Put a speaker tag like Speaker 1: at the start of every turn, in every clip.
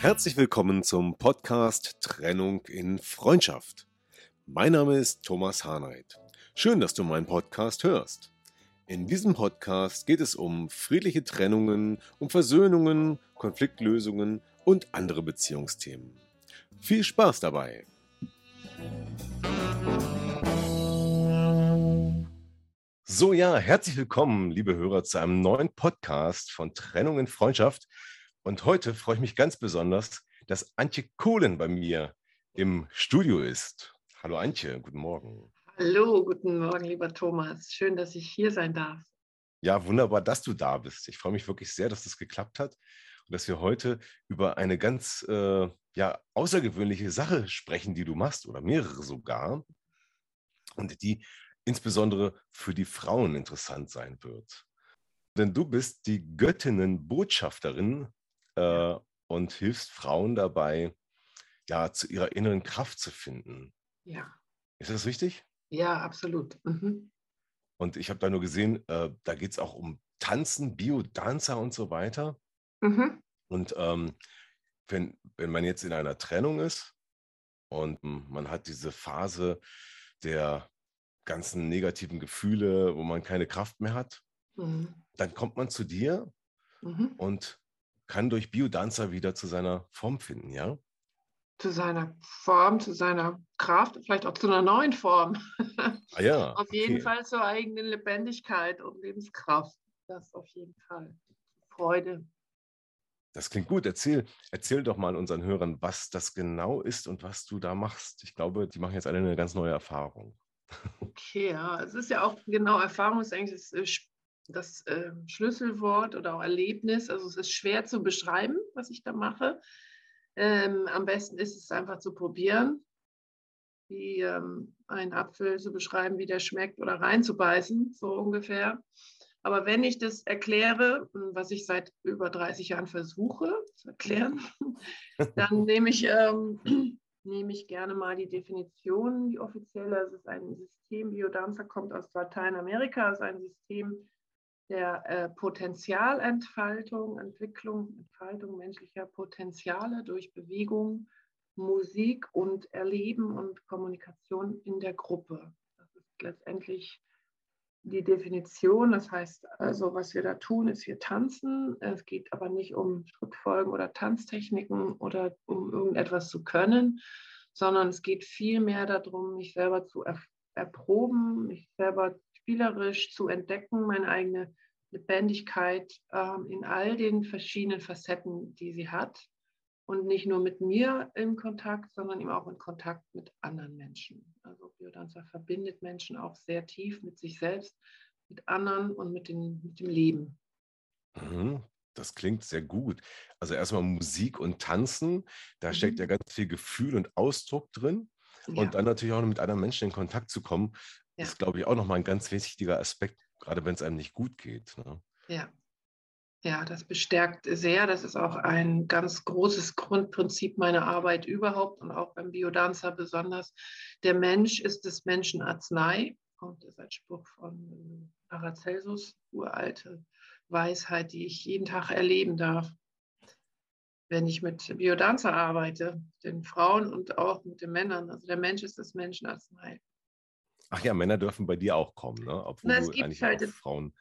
Speaker 1: Herzlich willkommen zum Podcast Trennung in Freundschaft. Mein Name ist Thomas Harnight. Schön, dass du meinen Podcast hörst. In diesem Podcast geht es um friedliche Trennungen, um Versöhnungen, Konfliktlösungen und andere Beziehungsthemen. Viel Spaß dabei! So ja, herzlich willkommen, liebe Hörer, zu einem neuen Podcast von Trennung in Freundschaft. Und heute freue ich mich ganz besonders, dass Antje Kohlen bei mir im Studio ist. Hallo Antje, guten Morgen.
Speaker 2: Hallo, guten Morgen, lieber Thomas. Schön, dass ich hier sein darf.
Speaker 1: Ja, wunderbar, dass du da bist. Ich freue mich wirklich sehr, dass das geklappt hat und dass wir heute über eine ganz äh, ja, außergewöhnliche Sache sprechen, die du machst oder mehrere sogar und die insbesondere für die Frauen interessant sein wird. Denn du bist die Göttinnenbotschafterin äh, und hilfst Frauen dabei, ja, zu ihrer inneren Kraft zu finden.
Speaker 2: Ja.
Speaker 1: Ist das richtig?
Speaker 2: Ja, absolut. Mhm.
Speaker 1: Und ich habe da nur gesehen, äh, da geht es auch um Tanzen, Biodanzer und so weiter. Mhm. Und ähm, wenn, wenn man jetzt in einer Trennung ist und man hat diese Phase der ganzen negativen Gefühle, wo man keine Kraft mehr hat, mhm. dann kommt man zu dir mhm. und kann durch Biodanzer wieder zu seiner Form finden, ja?
Speaker 2: Zu seiner Form, zu seiner Kraft, vielleicht auch zu einer neuen Form.
Speaker 1: Ah ja.
Speaker 2: auf jeden okay. Fall zur eigenen Lebendigkeit und Lebenskraft. Das auf jeden Fall. Freude.
Speaker 1: Das klingt gut. Erzähl, erzähl doch mal unseren Hörern, was das genau ist und was du da machst. Ich glaube, die machen jetzt alle eine ganz neue Erfahrung.
Speaker 2: Okay, ja, es ist ja auch genau, Erfahrung ist eigentlich das das äh, Schlüsselwort oder auch Erlebnis. Also es ist schwer zu beschreiben, was ich da mache. Ähm, am besten ist es einfach zu probieren, wie ähm, einen Apfel zu beschreiben, wie der schmeckt oder reinzubeißen, so ungefähr. Aber wenn ich das erkläre, was ich seit über 30 Jahren versuche zu erklären, dann nehme ich, ähm, nehme ich gerne mal die Definition, die offizielle. Es ist ein System, Biodanza kommt aus Lateinamerika, es ist ein System, der äh, Potenzialentfaltung, Entwicklung, Entfaltung menschlicher Potenziale durch Bewegung, Musik und Erleben und Kommunikation in der Gruppe. Das ist letztendlich die Definition. Das heißt also, was wir da tun, ist wir tanzen. Es geht aber nicht um Schrittfolgen oder Tanztechniken oder um irgendetwas zu können, sondern es geht vielmehr darum, mich selber zu erproben, mich selber spielerisch zu entdecken, meine eigene Lebendigkeit ähm, in all den verschiedenen Facetten, die sie hat. Und nicht nur mit mir in Kontakt, sondern eben auch in Kontakt mit anderen Menschen. Also Biodanza verbindet Menschen auch sehr tief mit sich selbst, mit anderen und mit, den, mit dem Leben.
Speaker 1: Mhm. Das klingt sehr gut. Also erstmal Musik und Tanzen, da mhm. steckt ja ganz viel Gefühl und Ausdruck drin. Ja. Und dann natürlich auch mit anderen Menschen in Kontakt zu kommen, ja. ist, glaube ich, auch nochmal ein ganz wichtiger Aspekt, gerade wenn es einem nicht gut geht. Ne?
Speaker 2: Ja. Ja, das bestärkt sehr. Das ist auch ein ganz großes Grundprinzip meiner Arbeit überhaupt und auch beim Biodanzer besonders. Der Mensch ist des Menschen Arznei, kommt das als Spruch von Paracelsus, uralte Weisheit, die ich jeden Tag erleben darf. Wenn ich mit Biodanzer arbeite, den Frauen und auch mit den Männern. Also der Mensch ist des Menschen Arznei.
Speaker 1: Ach ja, Männer dürfen bei dir auch kommen, ne?
Speaker 2: obwohl Na, du eigentlich halt
Speaker 1: Frauen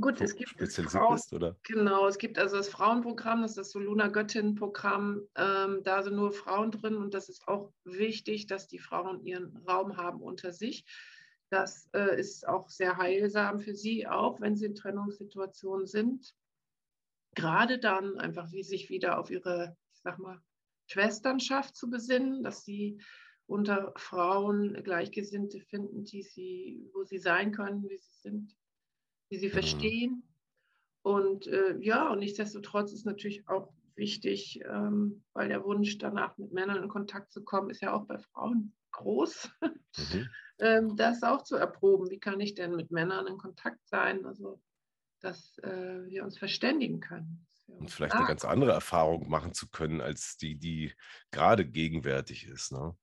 Speaker 2: Gut, es gibt spezialisiert Frauen, bist, oder? Genau, es gibt also das Frauenprogramm, das ist das Soluna Göttin-Programm. Ähm, da sind nur Frauen drin und das ist auch wichtig, dass die Frauen ihren Raum haben unter sich. Das äh, ist auch sehr heilsam für sie, auch wenn sie in Trennungssituationen sind. Gerade dann einfach, wie sich wieder auf ihre, ich sag mal, Schwesternschaft zu besinnen, dass sie unter Frauen Gleichgesinnte finden, die sie, wo sie sein können, wie sie sind, die sie mhm. verstehen. Und äh, ja, und nichtsdestotrotz ist natürlich auch wichtig, ähm, weil der Wunsch danach mit Männern in Kontakt zu kommen, ist ja auch bei Frauen groß, mhm. ähm, das auch zu erproben. Wie kann ich denn mit Männern in Kontakt sein? Also, dass äh, wir uns verständigen können.
Speaker 1: Und vielleicht eine ganz andere Erfahrung machen zu können, als die, die gerade gegenwärtig ist. Ne?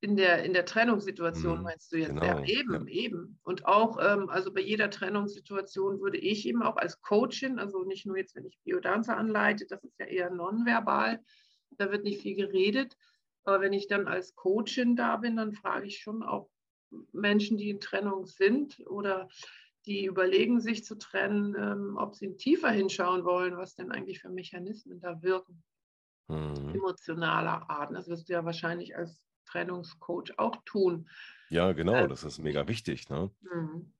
Speaker 2: In der, in der Trennungssituation mhm, meinst du jetzt? Genau, ja, eben, ja. eben. Und auch, ähm, also bei jeder Trennungssituation würde ich eben auch als Coachin, also nicht nur jetzt, wenn ich Biodanzer anleite, das ist ja eher nonverbal, da wird nicht viel geredet. Aber wenn ich dann als Coachin da bin, dann frage ich schon auch Menschen, die in Trennung sind oder die überlegen, sich zu trennen, ähm, ob sie tiefer hinschauen wollen, was denn eigentlich für Mechanismen da wirken. Mhm. Emotionaler Art. Das wirst du ja wahrscheinlich als Trennungscoach auch tun.
Speaker 1: Ja, genau, also, das ist mega wichtig. Ne? Mhm.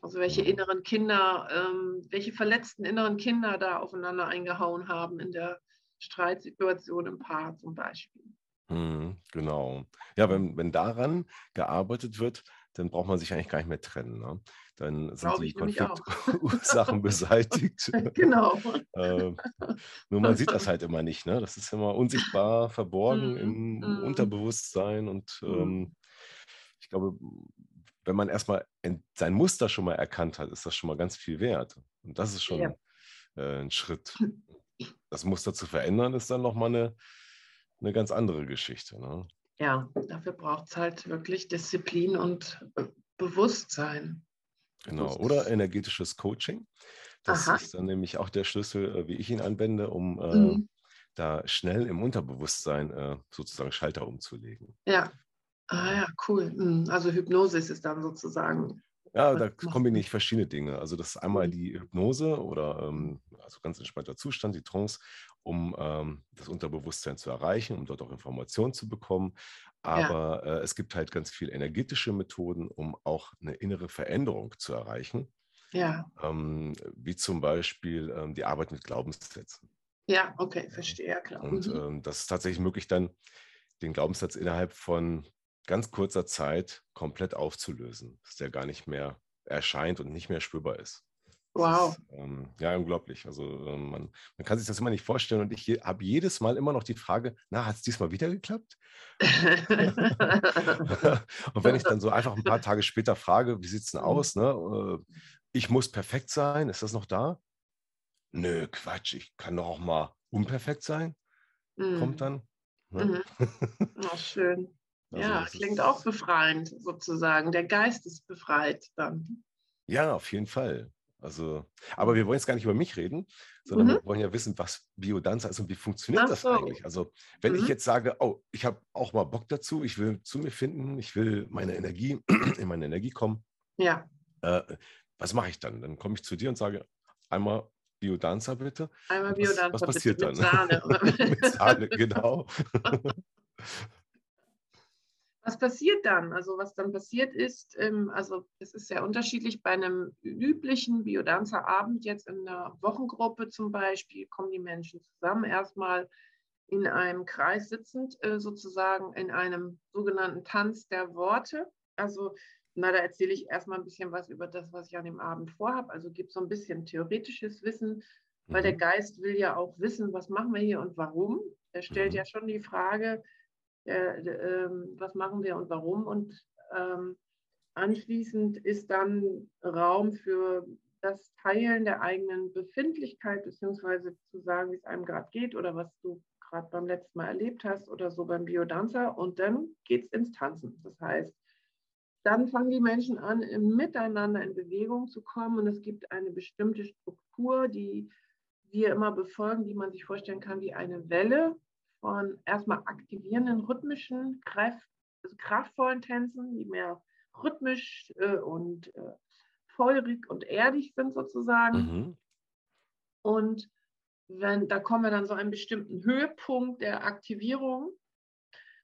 Speaker 2: Also welche inneren Kinder, ähm, welche verletzten inneren Kinder da aufeinander eingehauen haben in der Streitsituation im Paar zum Beispiel.
Speaker 1: Mhm, genau. Ja, wenn, wenn daran gearbeitet wird, dann braucht man sich eigentlich gar nicht mehr trennen. Ne? Dann sind Glaube die Konfliktursachen beseitigt.
Speaker 2: genau.
Speaker 1: äh, nur man sieht das halt immer nicht. Ne? Das ist immer unsichtbar, verborgen mm, im mm. Unterbewusstsein. Und mhm. ähm, ich glaube, wenn man erstmal sein Muster schon mal erkannt hat, ist das schon mal ganz viel wert. Und das ist schon ja. äh, ein Schritt. Das Muster zu verändern, ist dann nochmal eine, eine ganz andere Geschichte. Ne?
Speaker 2: Ja, dafür braucht es halt wirklich Disziplin und Bewusstsein.
Speaker 1: Genau, oder energetisches Coaching. Das Aha. ist dann nämlich auch der Schlüssel, äh, wie ich ihn anwende, um äh, mhm. da schnell im Unterbewusstsein äh, sozusagen Schalter umzulegen.
Speaker 2: Ja. Ah ja, cool. Mhm. Also Hypnose ist dann sozusagen.
Speaker 1: Ja, da kombiniere ich verschiedene Dinge. Also das ist einmal mhm. die Hypnose oder ähm, also ganz entspannter Zustand, die Trance, um ähm, das Unterbewusstsein zu erreichen, um dort auch Informationen zu bekommen. Aber ja. äh, es gibt halt ganz viele energetische Methoden, um auch eine innere Veränderung zu erreichen.
Speaker 2: Ja.
Speaker 1: Ähm, wie zum Beispiel ähm, die Arbeit mit Glaubenssätzen.
Speaker 2: Ja, okay, verstehe, ja, klar.
Speaker 1: Und mhm. ähm, das ist tatsächlich möglich, dann den Glaubenssatz innerhalb von ganz kurzer Zeit komplett aufzulösen, dass der gar nicht mehr erscheint und nicht mehr spürbar ist.
Speaker 2: Wow.
Speaker 1: Ist, ähm, ja, unglaublich. Also ähm, man, man, kann sich das immer nicht vorstellen. Und ich habe jedes Mal immer noch die Frage, na, hat es diesmal wieder geklappt? und wenn ich dann so einfach ein paar Tage später frage, wie sieht es denn mhm. aus? Ne? Äh, ich muss perfekt sein, ist das noch da? Nö, Quatsch, ich kann doch auch mal unperfekt sein. Mhm. Kommt dann.
Speaker 2: Ne? Mhm. Oh, schön. Also ja, klingt auch befreiend sozusagen. Der Geist ist befreit dann.
Speaker 1: Ja, auf jeden Fall. Also, aber wir wollen jetzt gar nicht über mich reden, sondern mhm. wir wollen ja wissen, was Biodanza ist und wie funktioniert Ach das so. eigentlich. Also, wenn mhm. ich jetzt sage, oh, ich habe auch mal Bock dazu, ich will zu mir finden, ich will meine Energie, in meine Energie kommen.
Speaker 2: Ja.
Speaker 1: Äh, was mache ich dann? Dann komme ich zu dir und sage, einmal Biodanza bitte.
Speaker 2: Einmal Biodanza.
Speaker 1: Was, was passiert
Speaker 2: bitte,
Speaker 1: dann? Mit Sahne. mit Sahne, genau.
Speaker 2: Was passiert dann? Also was dann passiert ist, ähm, also es ist sehr unterschiedlich. Bei einem üblichen Biodanzerabend, jetzt in einer Wochengruppe zum Beispiel, kommen die Menschen zusammen, erstmal in einem Kreis sitzend, äh, sozusagen in einem sogenannten Tanz der Worte. Also na, da erzähle ich erstmal ein bisschen was über das, was ich an dem Abend vorhabe. Also gibt so ein bisschen theoretisches Wissen, weil der mhm. Geist will ja auch wissen, was machen wir hier und warum. Er stellt mhm. ja schon die Frage, äh, äh, was machen wir und warum. Und ähm, anschließend ist dann Raum für das Teilen der eigenen Befindlichkeit, beziehungsweise zu sagen, wie es einem gerade geht oder was du gerade beim letzten Mal erlebt hast oder so beim Biodanzer. Und dann geht es ins Tanzen. Das heißt, dann fangen die Menschen an, miteinander in Bewegung zu kommen. Und es gibt eine bestimmte Struktur, die wir immer befolgen, die man sich vorstellen kann wie eine Welle von erstmal aktivierenden, rhythmischen, kraft, also kraftvollen Tänzen, die mehr rhythmisch äh, und äh, feurig und erdig sind sozusagen. Mhm. Und wenn, da kommen wir dann so einen bestimmten Höhepunkt der Aktivierung.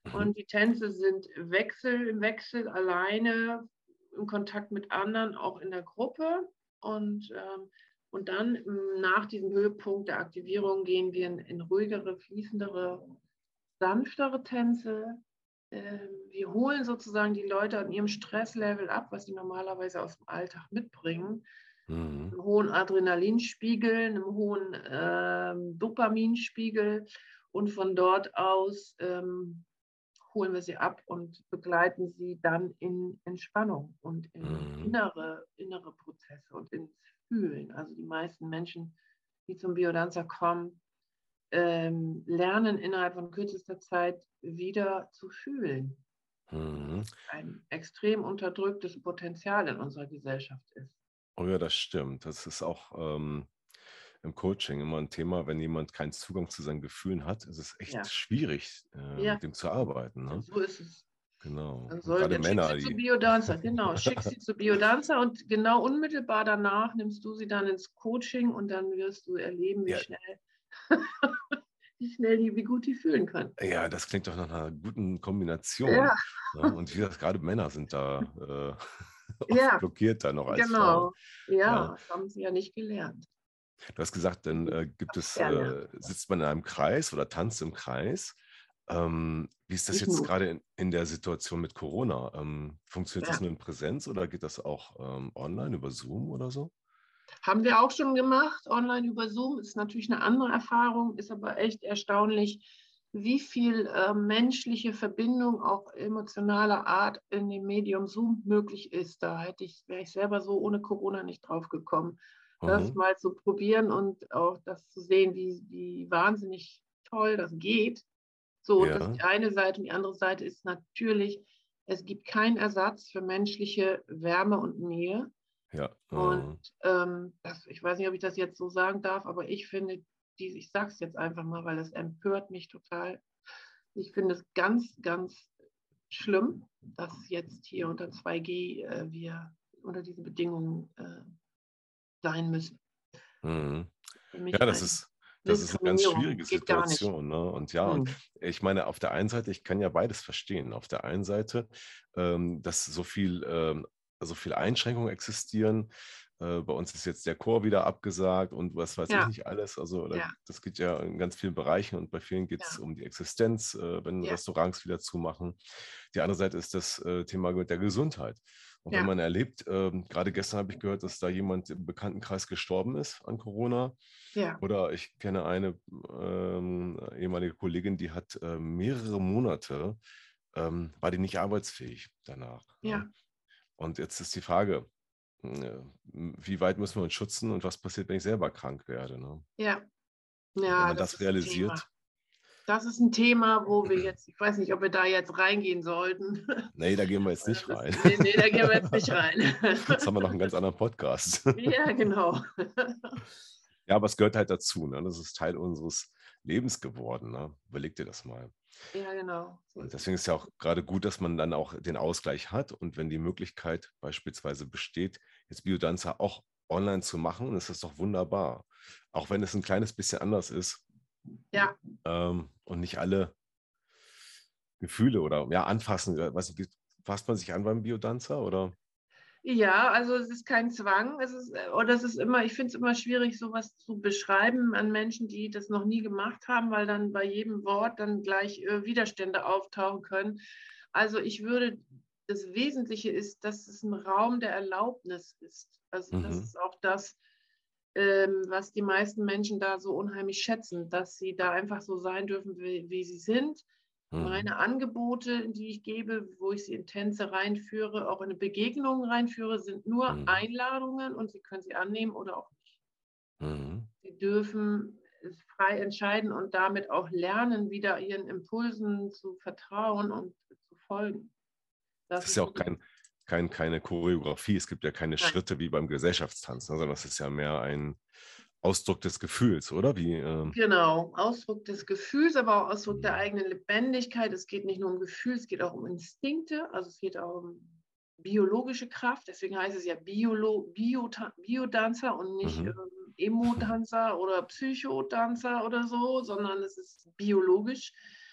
Speaker 2: Mhm. Und die Tänze sind Wechsel im Wechsel, alleine, im Kontakt mit anderen, auch in der Gruppe. Und ähm, und dann ähm, nach diesem Höhepunkt der Aktivierung gehen wir in, in ruhigere, fließendere, sanftere Tänze, ähm, wir holen sozusagen die Leute an ihrem Stresslevel ab, was sie normalerweise aus dem Alltag mitbringen. Mhm. Einem hohen Adrenalinspiegel, einem hohen ähm, Dopaminspiegel und von dort aus ähm, holen wir sie ab und begleiten sie dann in Entspannung und in mhm. innere, innere Prozesse und ins Fühlen. Also die meisten Menschen, die zum Biodanzer kommen, ähm, lernen innerhalb von kürzester Zeit wieder zu fühlen. Mhm. Ein extrem unterdrücktes Potenzial in unserer Gesellschaft ist.
Speaker 1: Oh ja, das stimmt. Das ist auch ähm, im Coaching immer ein Thema, wenn jemand keinen Zugang zu seinen Gefühlen hat, ist es echt ja. schwierig, äh, ja. mit dem zu arbeiten. Ne?
Speaker 2: So ist es.
Speaker 1: Genau.
Speaker 2: Dann soll, Gerade Männer. Schick sie zu Biodancer, genau. Schick sie zu Biodancer und genau unmittelbar danach nimmst du sie dann ins Coaching und dann wirst du erleben, wie ja. schnell wie schnell die, wie gut die fühlen können.
Speaker 1: Ja, das klingt doch nach einer guten Kombination. Ja. ja ne? und wie gesagt, gerade Männer sind da äh, ja. blockiert da noch als
Speaker 2: Genau, ja, ja, das haben sie ja nicht gelernt.
Speaker 1: Du hast gesagt, dann äh, gibt es, äh, sitzt man in einem Kreis oder tanzt im Kreis. Ähm, wie ist das jetzt gerade in, in, der Situation mit Corona? Ähm, funktioniert ja. das nur in Präsenz oder geht das auch ähm, online über Zoom oder so?
Speaker 2: Haben wir auch schon gemacht, online über Zoom. Ist natürlich eine andere Erfahrung, ist aber echt erstaunlich, wie viel äh, menschliche Verbindung, auch emotionaler Art in dem Medium Zoom möglich ist. Da hätte ich, wäre ich selber so ohne Corona nicht drauf gekommen das mhm. mal zu probieren und auch das zu sehen, wie, wie wahnsinnig toll das geht. So, ja. das ist die eine Seite. Und die andere Seite ist natürlich, es gibt keinen Ersatz für menschliche Wärme und Nähe.
Speaker 1: Ja.
Speaker 2: Und ähm, das, ich weiß nicht, ob ich das jetzt so sagen darf, aber ich finde, die, ich sage es jetzt einfach mal, weil es empört mich total. Ich finde es ganz, ganz schlimm, dass jetzt hier unter 2G äh, wir unter diesen Bedingungen äh, sein müssen.
Speaker 1: Mhm. Ja, das ist, das ist eine ganz schwierige Situation. Ne? Und ja, und ich meine, auf der einen Seite, ich kann ja beides verstehen. Auf der einen Seite, ähm, dass so viel, ähm, so viel Einschränkungen existieren. Äh, bei uns ist jetzt der Chor wieder abgesagt und was weiß ja. ich nicht alles. Also ja. das geht ja in ganz vielen Bereichen und bei vielen geht es ja. um die Existenz, äh, wenn Restaurants wieder zumachen. Die andere Seite ist das äh, Thema der Gesundheit. Und ja. wenn man erlebt, ähm, gerade gestern habe ich gehört, dass da jemand im Bekanntenkreis gestorben ist an Corona. Ja. Oder ich kenne eine ähm, ehemalige Kollegin, die hat äh, mehrere Monate, ähm, war die nicht arbeitsfähig danach.
Speaker 2: Ne? Ja.
Speaker 1: Und jetzt ist die Frage, äh, wie weit müssen wir uns schützen und was passiert, wenn ich selber krank werde? Ne?
Speaker 2: Ja.
Speaker 1: ja wenn man das, das realisiert,
Speaker 2: das ist ein Thema, wo wir jetzt, ich weiß nicht, ob wir da jetzt reingehen sollten.
Speaker 1: Nee, da gehen wir jetzt nicht rein.
Speaker 2: Nee, nee, da gehen wir jetzt nicht rein.
Speaker 1: Jetzt haben wir noch einen ganz anderen Podcast.
Speaker 2: Ja, genau.
Speaker 1: Ja, aber es gehört halt dazu. Ne? Das ist Teil unseres Lebens geworden. Ne? Überleg dir das mal.
Speaker 2: Ja, genau.
Speaker 1: Und deswegen ist es ja auch gerade gut, dass man dann auch den Ausgleich hat. Und wenn die Möglichkeit beispielsweise besteht, jetzt Biodanza auch online zu machen, ist das doch wunderbar. Auch wenn es ein kleines bisschen anders ist,
Speaker 2: ja.
Speaker 1: Ähm, und nicht alle Gefühle oder ja, anfassen. Was, fasst man sich an beim Biodanzer oder?
Speaker 2: Ja, also es ist kein Zwang. Es ist, äh, oder es ist immer, ich finde es immer schwierig, sowas zu beschreiben an Menschen, die das noch nie gemacht haben, weil dann bei jedem Wort dann gleich äh, Widerstände auftauchen können. Also ich würde, das Wesentliche ist, dass es ein Raum der Erlaubnis ist. Also mhm. das ist auch das, ähm, was die meisten Menschen da so unheimlich schätzen, dass sie da einfach so sein dürfen, wie, wie sie sind. Mhm. Meine Angebote, die ich gebe, wo ich sie in Tänze reinführe, auch in Begegnungen reinführe, sind nur mhm. Einladungen und sie können sie annehmen oder auch nicht. Mhm. Sie dürfen es frei entscheiden und damit auch lernen, wieder ihren Impulsen zu vertrauen und zu folgen.
Speaker 1: Das, das ist ja auch kein, kein, keine Choreografie, es gibt ja keine Nein. Schritte wie beim Gesellschaftstanz, ne, sondern das ist ja mehr ein Ausdruck des Gefühls, oder? Wie,
Speaker 2: ähm genau, Ausdruck des Gefühls, aber auch Ausdruck der mhm. eigenen Lebendigkeit. Es geht nicht nur um Gefühl, es geht auch um Instinkte, also es geht auch um biologische Kraft, deswegen heißt es ja Biolo, Bio, Biodanzer und nicht mhm. ähm, Emo-Dancer oder Psychodanzer oder so, sondern es ist biologisch.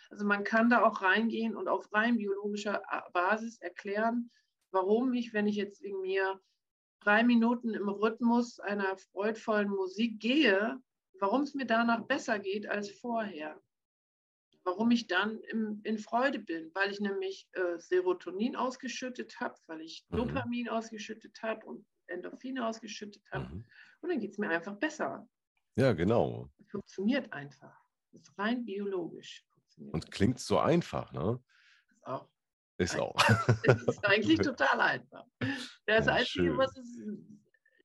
Speaker 2: Also man kann da auch reingehen und auf rein biologischer Basis erklären, warum ich, wenn ich jetzt wegen mir drei Minuten im Rhythmus einer freudvollen Musik gehe, warum es mir danach besser geht als vorher. warum ich dann im, in Freude bin, weil ich nämlich äh, Serotonin ausgeschüttet habe, weil ich mhm. Dopamin ausgeschüttet habe und Endorphine ausgeschüttet habe. Mhm. Und dann geht es mir einfach besser.
Speaker 1: Ja, genau.
Speaker 2: Es funktioniert einfach. Es ist rein biologisch.
Speaker 1: Und klingt so einfach, ne?
Speaker 2: Ist auch.
Speaker 1: Ist auch.
Speaker 2: es ist eigentlich total einfach. Das ja, Einzige, schön. was es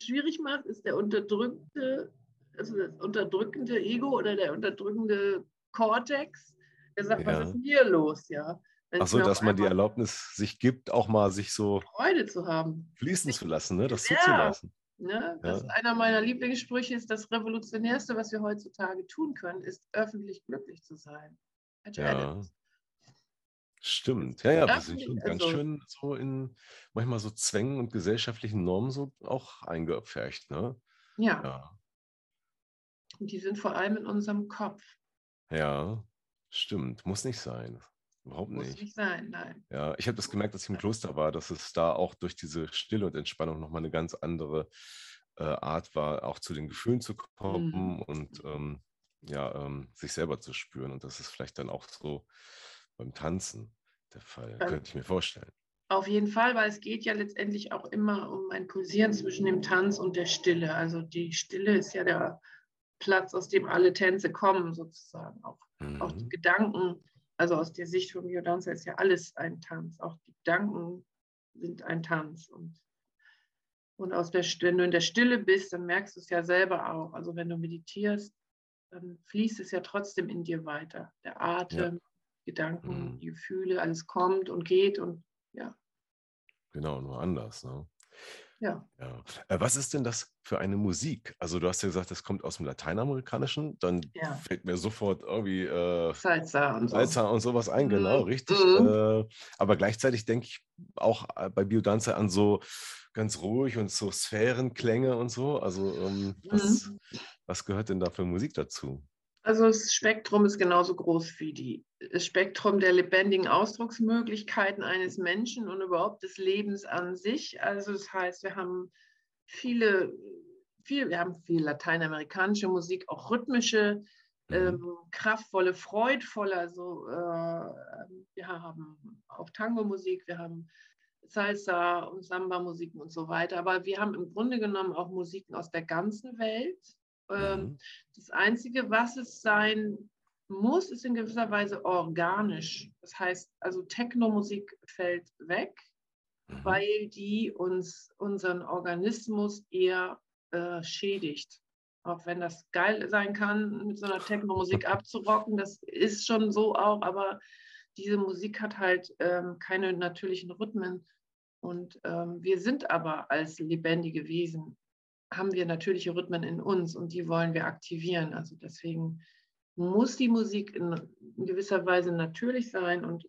Speaker 2: schwierig macht, ist der unterdrückte, also das unterdrückende Ego oder der unterdrückende Cortex, der sagt, ja. was ist hier los, ja?
Speaker 1: Achso, dass man die Erlaubnis sich gibt, auch mal sich so
Speaker 2: Freude zu haben.
Speaker 1: Fließen zu lassen, ne? das ja. zuzulassen.
Speaker 2: Ne? Das ja. einer meiner Lieblingssprüche ist, das Revolutionärste, was wir heutzutage tun können, ist öffentlich glücklich zu sein.
Speaker 1: Ja. Stimmt, ja, ja, wir sind schon ganz also, schön so in manchmal so Zwängen und gesellschaftlichen Normen so auch eingepfercht, ne?
Speaker 2: Ja. ja. Und die sind vor allem in unserem Kopf.
Speaker 1: Ja, stimmt. Muss nicht sein. Überhaupt
Speaker 2: nicht. Muss nicht sein, nein.
Speaker 1: Ja, ich habe das gemerkt, dass ich im Kloster war, dass es da auch durch diese Stille und Entspannung nochmal eine ganz andere äh, Art war, auch zu den Gefühlen zu kommen mhm. und ähm, ja, ähm, sich selber zu spüren. Und das ist vielleicht dann auch so beim Tanzen der Fall, dann, könnte ich mir vorstellen.
Speaker 2: Auf jeden Fall, weil es geht ja letztendlich auch immer um ein Pulsieren zwischen dem Tanz und der Stille. Also die Stille ist ja der Platz, aus dem alle Tänze kommen, sozusagen. Auch, mhm. auch die mhm. Gedanken also aus der Sicht von Biodanza ist ja alles ein Tanz. Auch die Gedanken sind ein Tanz. Und, und aus der, wenn du in der Stille bist, dann merkst du es ja selber auch. Also wenn du meditierst, dann fließt es ja trotzdem in dir weiter. Der Atem. Gedanken, mhm. Gefühle, alles kommt und geht und ja.
Speaker 1: Genau, nur anders. Ne?
Speaker 2: Ja.
Speaker 1: ja. Äh, was ist denn das für eine Musik? Also du hast ja gesagt, das kommt aus dem Lateinamerikanischen, dann ja. fällt mir sofort irgendwie äh,
Speaker 2: Salsa, und
Speaker 1: so. Salsa und sowas ein, genau, mhm. richtig. Mhm. Äh, aber gleichzeitig denke ich auch äh, bei Biodanza an so ganz ruhig und so Sphärenklänge und so. Also ähm, was, mhm. was gehört denn da für Musik dazu?
Speaker 2: Also das Spektrum ist genauso groß wie die, das Spektrum der lebendigen Ausdrucksmöglichkeiten eines Menschen und überhaupt des Lebens an sich. Also das heißt, wir haben viele, viel, wir haben viel lateinamerikanische Musik, auch rhythmische, mhm. ähm, kraftvolle, freudvolle. Also äh, wir haben auch Tango-Musik, wir haben Salsa und Samba-Musiken und so weiter. Aber wir haben im Grunde genommen auch Musiken aus der ganzen Welt mhm. Das Einzige, was es sein muss, ist in gewisser Weise organisch. Das heißt, also Technomusik fällt weg, mhm. weil die uns unseren Organismus eher äh, schädigt. Auch wenn das geil sein kann, mit so einer Technomusik abzurocken, das ist schon so auch, aber diese Musik hat halt ähm, keine natürlichen Rhythmen. Und ähm, wir sind aber als lebendige Wesen haben wir natürliche Rhythmen in uns und die wollen wir aktivieren. Also deswegen muss die Musik in, in gewisser Weise natürlich sein und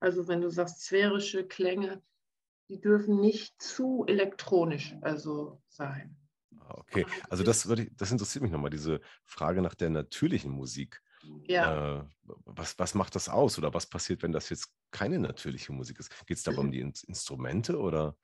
Speaker 2: also wenn du sagst sphärische Klänge, die dürfen nicht zu elektronisch also sein.
Speaker 1: Ah, okay, also das, würde das interessiert mich nochmal, diese Frage nach der natürlichen Musik.
Speaker 2: Ja.
Speaker 1: Äh, was, was macht das aus oder was passiert, wenn das jetzt keine natürliche Musik ist? Geht es dabei um die Instrumente oder?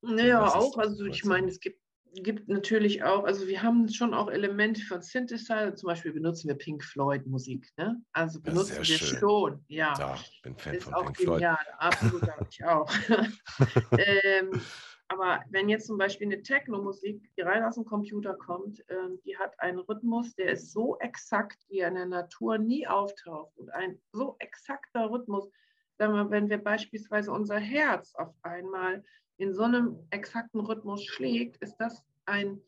Speaker 2: Naja, auch. Also ich meine, es gibt gibt natürlich auch, also wir haben schon auch Elemente von Synthesizer, zum Beispiel benutzen wir Pink Floyd Musik, ne? Also benutzen wir schön. schon, ja.
Speaker 1: Ja, bin Fan
Speaker 2: ist
Speaker 1: von
Speaker 2: auch
Speaker 1: Pink
Speaker 2: genial,
Speaker 1: Floyd.
Speaker 2: absolut, ich auch. ähm, aber wenn jetzt zum Beispiel eine Techno-Musik, die rein aus dem Computer kommt, ähm, die hat einen Rhythmus, der ist so exakt, wie er in der Natur nie auftaucht. Und ein so exakter Rhythmus, wenn wir beispielsweise unser Herz auf einmal in so einem exakten Rhythmus schlägt, ist das ein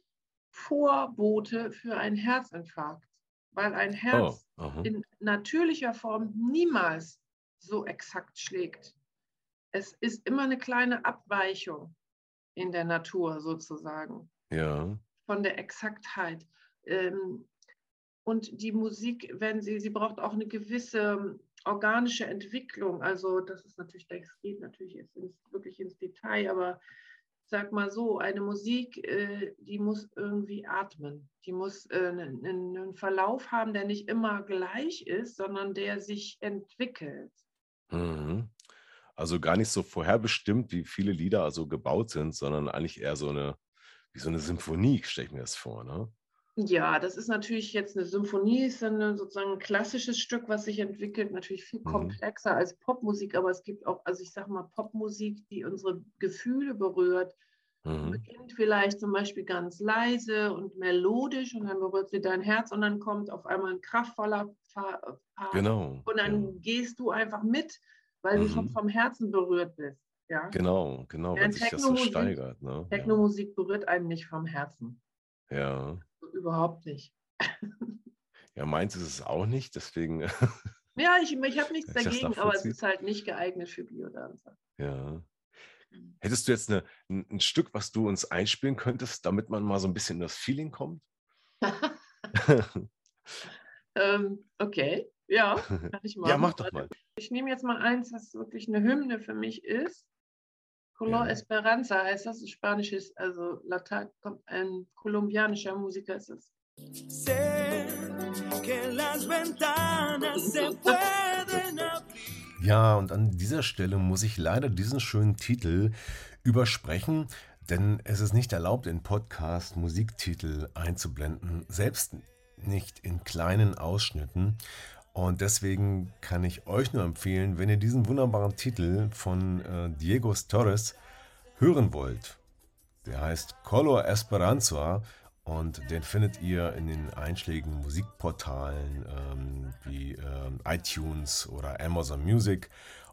Speaker 2: Vorbote für einen Herzinfarkt, weil ein Herz oh, in natürlicher Form niemals so exakt schlägt. Es ist immer eine kleine Abweichung in der Natur sozusagen.
Speaker 1: Ja.
Speaker 2: Von der Exaktheit. Ähm, und die Musik, wenn sie, sie braucht auch eine gewisse organische Entwicklung. Also das ist natürlich, das geht natürlich jetzt ins, wirklich ins Detail, aber sag mal so, eine Musik, äh, die muss irgendwie atmen. Die muss äh, einen, Verlauf haben, der nicht immer gleich ist, sondern der sich entwickelt.
Speaker 1: Mhm. Also gar nicht so vorherbestimmt, wie viele Lieder also gebaut sind, sondern eigentlich eher so eine, wie so eine Symphonie, stelle ich mir das vor, ne?
Speaker 2: Ja, das ist natürlich jetzt eine Symphonie, ist dann sozusagen ein klassisches Stück, was sich entwickelt, natürlich viel
Speaker 1: Mhm.
Speaker 2: komplexer als Popmusik, aber es gibt auch, also ich sage mal, Popmusik, die unsere Gefühle berührt.
Speaker 1: Mhm.
Speaker 2: Beginnt vielleicht zum Beispiel ganz leise und melodisch und dann berührt sie dein Herz und dann kommt auf einmal ein kraftvoller Fa- Part
Speaker 1: Genau.
Speaker 2: und dann
Speaker 1: ja.
Speaker 2: gehst du einfach mit, weil du schon
Speaker 1: Mhm.
Speaker 2: vom Herzen berührt bist. Ja?
Speaker 1: Genau, genau, weil
Speaker 2: Während
Speaker 1: sich das so
Speaker 2: Technomusik-
Speaker 1: steigert. Ne?
Speaker 2: Technomusik berührt einen nicht vom Herzen.
Speaker 1: Ja.
Speaker 2: Überhaupt nicht.
Speaker 1: Ja, meins ist es auch nicht, deswegen,
Speaker 2: Ja, ich, ich habe nichts dagegen, aber es ist halt nicht geeignet für Biodanzer.
Speaker 1: ja. Hättest du jetzt eine, ein, ein Stück, was du uns einspielen könntest, damit man mal so ein bisschen in das Feeling kommt?
Speaker 2: ähm, okay, ja, kann ich machen.
Speaker 1: ja, mach doch mal.
Speaker 2: Ich nehme jetzt mal eins, was wirklich eine Hymne für mich ist. Color
Speaker 1: Ja.
Speaker 2: Esperanza heißt das, ist spanisches, also Latein, kommt ein kolumbianischer Musiker ist
Speaker 3: abrir.
Speaker 1: Ja, und an dieser Stelle muss ich leider diesen schönen Titel übersprechen, denn es ist nicht erlaubt, in Podcast Musiktitel einzublenden, selbst nicht in kleinen Ausschnitten. Und deswegen kann ich euch nur empfehlen, wenn ihr diesen wunderbaren Titel von äh, Diego Torres hören wollt. Der heißt Color Esperanza und den findet ihr in den einschlägigen Musikportalen ähm, wie ähm, iTunes oder Amazon Music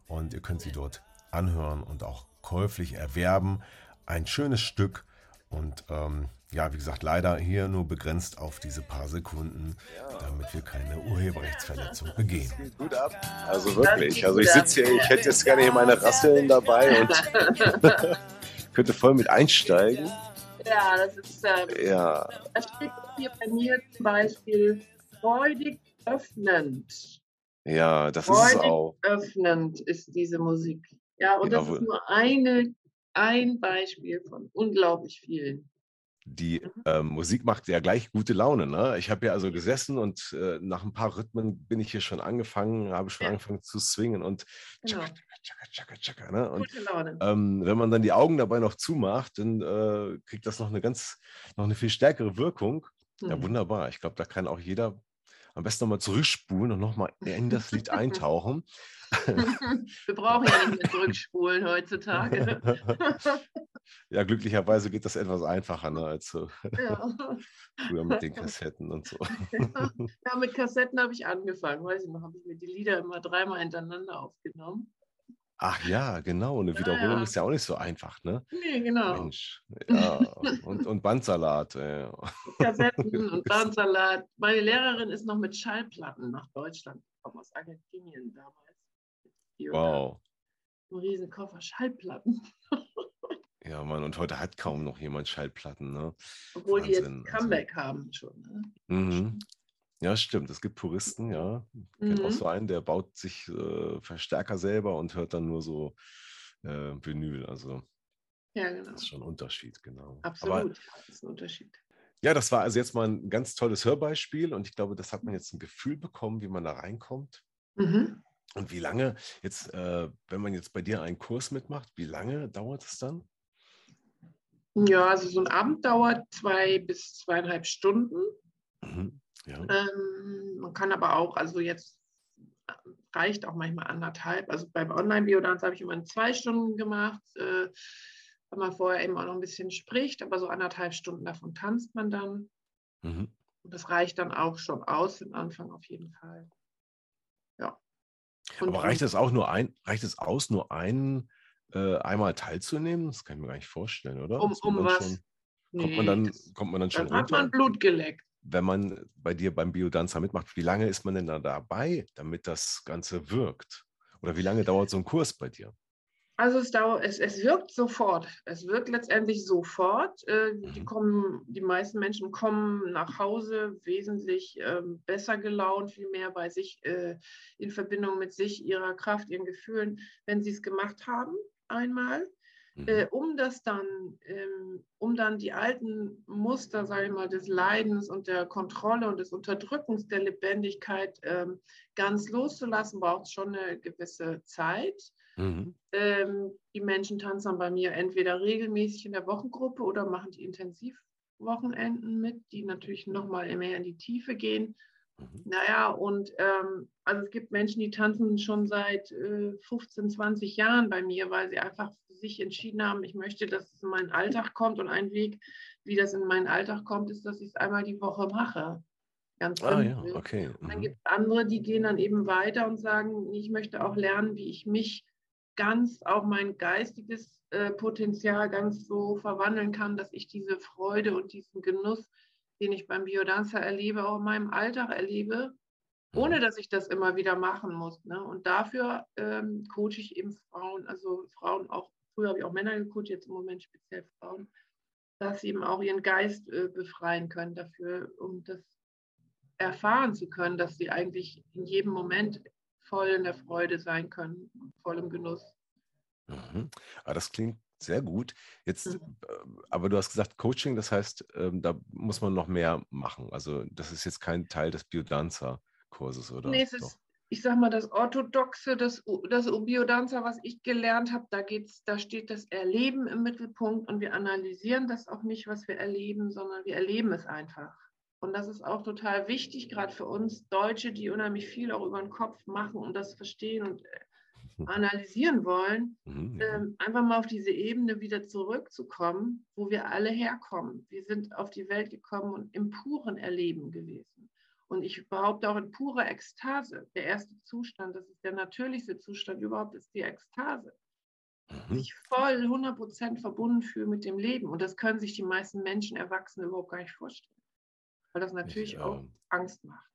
Speaker 1: und ihr könnt sie dort anhören und auch käuflich erwerben. Ein schönes Stück und ähm, ja, wie gesagt, leider hier nur begrenzt auf diese paar Sekunden, damit wir keine Urheberrechtsverletzung begehen.
Speaker 4: Gut ab. Also wirklich. Also ich sitze hier, ich hätte jetzt gerne hier meine Rasseln dabei und könnte voll mit einsteigen.
Speaker 2: Ja, das ist, äh,
Speaker 4: Ja,
Speaker 2: das steht hier bei mir zum Beispiel freudig öffnend.
Speaker 1: Ja, das ist es
Speaker 2: Freudig
Speaker 1: auch.
Speaker 2: öffnend ist diese Musik. Ja, und das
Speaker 1: Jawohl.
Speaker 2: ist nur eine, ein Beispiel von unglaublich vielen.
Speaker 1: Die ähm, Musik macht ja gleich gute Laune. Ne? Ich habe ja also gesessen und äh, nach ein paar Rhythmen bin ich hier schon angefangen, habe schon
Speaker 2: Ja.
Speaker 1: angefangen zu swingen und
Speaker 2: Genau.
Speaker 1: tschakka, tschakka, tschakka, ne? Und
Speaker 2: Gute Laune.
Speaker 1: ähm, wenn man dann die Augen dabei noch zumacht, dann äh, kriegt das noch eine ganz, noch eine viel stärkere Wirkung. Ja,
Speaker 2: Mhm.
Speaker 1: wunderbar. Ich glaube, da kann auch jeder am besten nochmal zurückspulen und nochmal in das Lied eintauchen.
Speaker 2: Wir brauchen ja nicht mehr zurückspulen heutzutage.
Speaker 1: ja, glücklicherweise geht das etwas einfacher ne, als so
Speaker 2: ja.
Speaker 1: früher mit den Kassetten und so.
Speaker 2: ja, mit Kassetten habe ich angefangen. Weiß ich noch, habe ich mir die Lieder immer dreimal hintereinander aufgenommen.
Speaker 1: Ach ja, genau. Eine Wiederholung
Speaker 2: ja.
Speaker 1: ist ja auch nicht so einfach, ne?
Speaker 2: Nee, genau.
Speaker 1: Mensch. Ja. Und, und Bandsalat. Ja.
Speaker 2: Kassetten und Bandsalat. Meine Lehrerin ist noch mit Schallplatten nach Deutschland gekommen, aus Argentinien damals. Die
Speaker 1: Wow.
Speaker 2: einem riesen Koffer Schallplatten.
Speaker 1: Ja, Mann, und heute hat kaum noch jemand Schallplatten, ne?
Speaker 2: Obwohl die
Speaker 1: Wahnsinn,
Speaker 2: jetzt
Speaker 1: also-
Speaker 2: Comeback haben schon. Ne?
Speaker 1: Mhm. Ja, stimmt. Es gibt Puristen, ja. Ich kenne auch
Speaker 2: Mhm.
Speaker 1: so einen, der baut sich äh, Verstärker selber und hört dann nur so äh, Vinyl. Also
Speaker 2: Ja, genau.
Speaker 1: das ist schon ein Unterschied, genau.
Speaker 2: Absolut.
Speaker 1: Aber
Speaker 2: das ist ein Unterschied.
Speaker 1: ja, das war also jetzt mal ein ganz tolles Hörbeispiel und ich glaube, das hat man jetzt ein Gefühl bekommen, wie man da reinkommt.
Speaker 2: Mhm.
Speaker 1: Und wie lange jetzt, äh, wenn man jetzt bei dir einen Kurs mitmacht, wie lange dauert es dann?
Speaker 2: Ja, also so ein Abend dauert zwei bis zweieinhalb Stunden.
Speaker 1: Mhm. Ja.
Speaker 2: Ähm, man kann aber auch, also jetzt äh, reicht auch manchmal anderthalb. Also beim Online-Biodanz habe ich immer in zwei Stunden gemacht, äh, weil man vorher eben auch noch ein bisschen spricht, aber so anderthalb Stunden davon tanzt man dann.
Speaker 1: Mhm.
Speaker 2: Und das reicht dann auch schon aus für den Anfang auf jeden Fall. Ja. Und
Speaker 1: Aber reicht es auch nur ein, reicht es aus, nur einen äh, einmal teilzunehmen? Das kann ich mir gar nicht vorstellen, oder?
Speaker 2: Um, um was?
Speaker 1: schon- kommt,
Speaker 2: Nee,
Speaker 1: man dann,
Speaker 2: das,
Speaker 1: kommt man dann schon
Speaker 2: dann hat
Speaker 1: runter,
Speaker 2: man Blut geleckt.
Speaker 1: Wenn man bei dir beim Biodanzer mitmacht? Wie lange ist man denn da dabei, damit das Ganze wirkt? Oder wie lange dauert so ein Kurs bei dir?
Speaker 2: Also es, dauert, es, es wirkt sofort. Es wirkt letztendlich sofort. Äh, die,
Speaker 1: Mhm.
Speaker 2: kommen, die meisten Menschen kommen nach Hause wesentlich ähm, besser gelaunt, viel mehr bei sich äh, in Verbindung mit sich, ihrer Kraft, ihren Gefühlen, wenn sie es gemacht haben einmal.
Speaker 1: Mhm.
Speaker 2: Äh, um das dann, ähm, um dann die alten Muster, sage ich mal, des Leidens und der Kontrolle und des Unterdrückens der Lebendigkeit ähm, ganz loszulassen, braucht es schon eine gewisse Zeit.
Speaker 1: Mhm.
Speaker 2: Ähm, die Menschen tanzen bei mir entweder regelmäßig in der Wochengruppe oder machen die Wochenenden mit, die natürlich nochmal mehr in die Tiefe gehen.
Speaker 1: Mhm.
Speaker 2: Naja, und ähm, also es gibt Menschen, die tanzen schon seit äh, 15, 20 Jahren bei mir, weil sie einfach sich entschieden haben, ich möchte, dass es in meinen Alltag kommt. Und ein Weg, wie das in meinen Alltag kommt, ist, dass ich es einmal die Woche mache. Ganz
Speaker 1: Ah ja, okay.
Speaker 2: Und dann
Speaker 1: Mhm.
Speaker 2: gibt es andere, die gehen dann eben weiter und sagen, ich möchte auch lernen, wie ich mich ganz, auch mein geistiges äh, Potenzial ganz so verwandeln kann, dass ich diese Freude und diesen Genuss, den ich beim Biodanzer erlebe, auch in meinem Alltag erlebe, ohne dass ich das immer wieder machen muss. Ne? Und dafür ähm, coache ich eben Frauen, also Frauen auch, früher habe ich auch Männer gecoacht, jetzt im Moment speziell Frauen, dass sie eben auch ihren Geist äh, befreien können dafür, um das erfahren zu können, dass sie eigentlich in jedem Moment voll in der Freude sein können, voll im Genuss.
Speaker 1: Mhm. Ah, das klingt sehr gut. Jetzt,
Speaker 2: Mhm.
Speaker 1: äh, aber du hast gesagt Coaching, das heißt, ähm, da muss man noch mehr machen. Also das ist jetzt kein Teil des Biodanzer-Kurses, oder?
Speaker 2: Nee, es ist, ich sag mal, das Orthodoxe, das, das Biodanzer, was ich gelernt habe, da geht's, da steht das Erleben im Mittelpunkt und wir analysieren das auch nicht, was wir erleben, sondern wir erleben es einfach. Und das ist auch total wichtig, gerade für uns Deutsche, die unheimlich viel auch über den Kopf machen und das verstehen und äh, analysieren wollen,
Speaker 1: Mhm, ja.
Speaker 2: ähm, einfach mal auf diese Ebene wieder zurückzukommen, wo wir alle herkommen. Wir sind auf die Welt gekommen und im puren Erleben gewesen. Und ich behaupte auch in purer Ekstase. Der erste Zustand, das ist der natürlichste Zustand überhaupt, ist die Ekstase.
Speaker 1: Mhm.
Speaker 2: Sich voll 100% verbunden fühlen mit dem Leben. Und das können sich die meisten Menschen, Erwachsene überhaupt gar nicht vorstellen. Weil das natürlich
Speaker 1: Ich,
Speaker 2: auch
Speaker 1: ähm,
Speaker 2: Angst macht.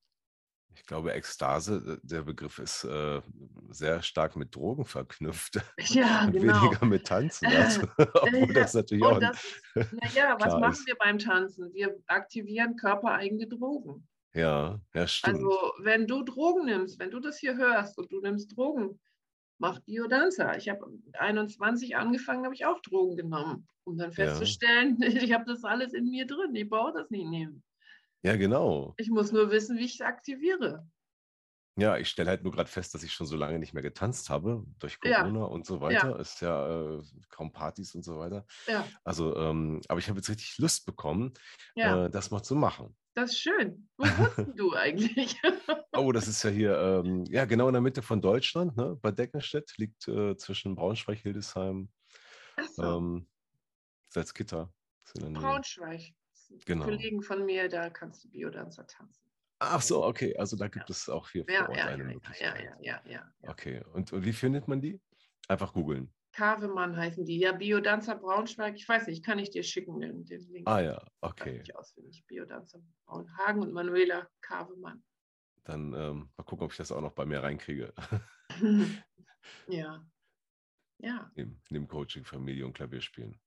Speaker 1: Ich glaube, Ekstase, äh, der Begriff ist äh, sehr stark mit Drogen verknüpft
Speaker 2: Ja,
Speaker 1: und
Speaker 2: genau.
Speaker 1: weniger mit Tanzen. Also, obwohl
Speaker 2: ja,
Speaker 1: das natürlich auch
Speaker 2: das, naja, was machen
Speaker 1: ist.
Speaker 2: wir beim Tanzen? Wir aktivieren körpereigene Drogen.
Speaker 1: Ja, ja, stimmt.
Speaker 2: Also, wenn du Drogen nimmst, wenn du das hier hörst und du nimmst Drogen, mach Biodanza. Ich habe mit 21 angefangen, habe ich auch Drogen genommen, um dann
Speaker 1: Ja.
Speaker 2: festzustellen, ich habe das alles in mir drin. Ich brauche das nicht nehmen.
Speaker 1: ja, genau.
Speaker 2: Ich muss nur wissen, wie ich es aktiviere.
Speaker 1: Ja, ich stelle halt nur gerade fest, dass ich schon so lange nicht mehr getanzt habe, durch
Speaker 2: Ja.
Speaker 1: Corona und so weiter. Ist ja äh, kaum Partys und so weiter.
Speaker 2: Ja,
Speaker 1: Also, ähm, aber ich habe jetzt richtig Lust bekommen,
Speaker 2: ja,
Speaker 1: äh, das mal zu machen.
Speaker 2: Das ist schön. Wo wohnst du eigentlich?
Speaker 1: Oh, das ist ja hier, ähm, ja, genau in der Mitte von Deutschland, ne? Bei Deckenstedt liegt äh, zwischen Braunschweig, Hildesheim,
Speaker 2: so,
Speaker 1: ähm, Salzgitter.
Speaker 2: Braunschweig.
Speaker 1: Genau.
Speaker 2: Kollegen von mir, da kannst du Biodanzer tanzen.
Speaker 1: Ach so, okay. Also da gibt es auch hier vor
Speaker 2: Ja,
Speaker 1: Ort
Speaker 2: ja,
Speaker 1: eine
Speaker 2: ja, ja,
Speaker 1: Möglichkeit.
Speaker 2: ja, ja, ja, ja.
Speaker 1: Okay. Und, und wie findet man die? Einfach googeln.
Speaker 2: Kavemann heißen die. Ja, Biodanzer Braunschweig. Ich weiß nicht, kann ich dir schicken, den, den Link.
Speaker 1: Ah ja, okay.
Speaker 2: ich auswendig. Biodanzer Braunhagen und Manuela Kavemann.
Speaker 1: Dann ähm, mal gucken, ob ich das auch noch bei mir reinkriege.
Speaker 2: ja. Ja,
Speaker 1: Neben, neben Coaching, Familie und Klavierspielen.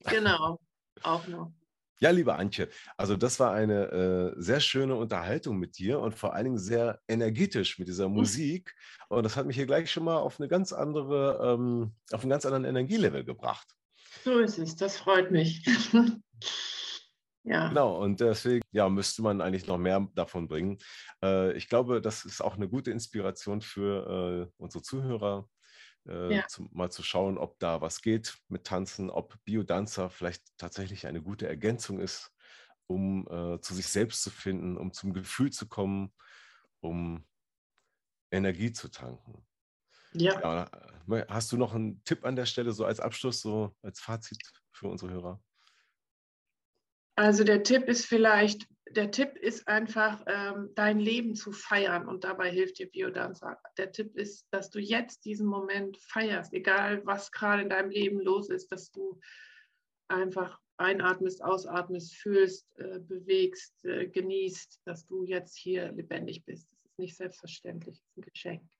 Speaker 2: genau. Auch noch.
Speaker 1: Ja, liebe Antje, also das war eine äh, sehr schöne Unterhaltung mit dir und vor allen Dingen sehr energetisch mit dieser Musik. Und das hat mich hier gleich schon mal auf eine ganz andere, ähm, auf einen ganz anderen Energielevel gebracht.
Speaker 2: So ist es. Das freut mich. ja.
Speaker 1: Genau, und deswegen ja, müsste man eigentlich noch mehr davon bringen. Äh, ich glaube, das ist auch eine gute Inspiration für äh, unsere Zuhörer, äh,
Speaker 2: Ja.
Speaker 1: zum, mal zu schauen, ob da was geht mit Tanzen, ob Biodanzer vielleicht tatsächlich eine gute Ergänzung ist, um äh, zu sich selbst zu finden, um zum Gefühl zu kommen, um Energie zu tanken.
Speaker 2: Ja.
Speaker 1: Ja, hast du noch einen Tipp an der Stelle, so als Abschluss, so als Fazit für unsere Hörer?
Speaker 2: Also der Tipp ist vielleicht, der Tipp ist einfach, ähm, dein Leben zu feiern und dabei hilft dir Biodanza. Der Tipp ist, dass du jetzt diesen Moment feierst, egal was gerade in deinem Leben los ist, dass du einfach einatmest, ausatmest, fühlst, äh, bewegst, äh, genießt, dass du jetzt hier lebendig bist. Das ist nicht selbstverständlich, das ist ein Geschenk.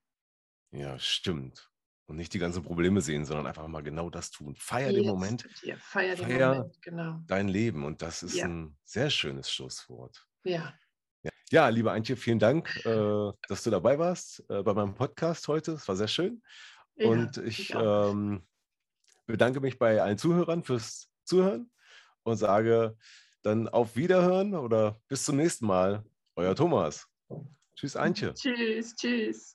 Speaker 1: Ja, stimmt. Und nicht die ganzen Probleme sehen, sondern einfach mal genau das tun. Feier den
Speaker 2: Jetzt
Speaker 1: Moment,
Speaker 2: mit dir. Feier den
Speaker 1: Feier-
Speaker 2: Moment, genau.
Speaker 1: dein Leben. Und das ist
Speaker 2: Ja.
Speaker 1: ein sehr schönes Schlusswort.
Speaker 2: Ja,
Speaker 1: Ja, liebe Antje, vielen Dank, äh, dass du dabei warst äh, bei meinem Podcast heute. Es war sehr schön.
Speaker 2: ja,
Speaker 1: Und ich
Speaker 2: ich
Speaker 1: ähm, bedanke mich bei allen Zuhörern fürs Zuhören und sage dann auf Wiederhören oder bis zum nächsten Mal. Euer Thomas. Tschüss, Antje.
Speaker 2: Tschüss, tschüss.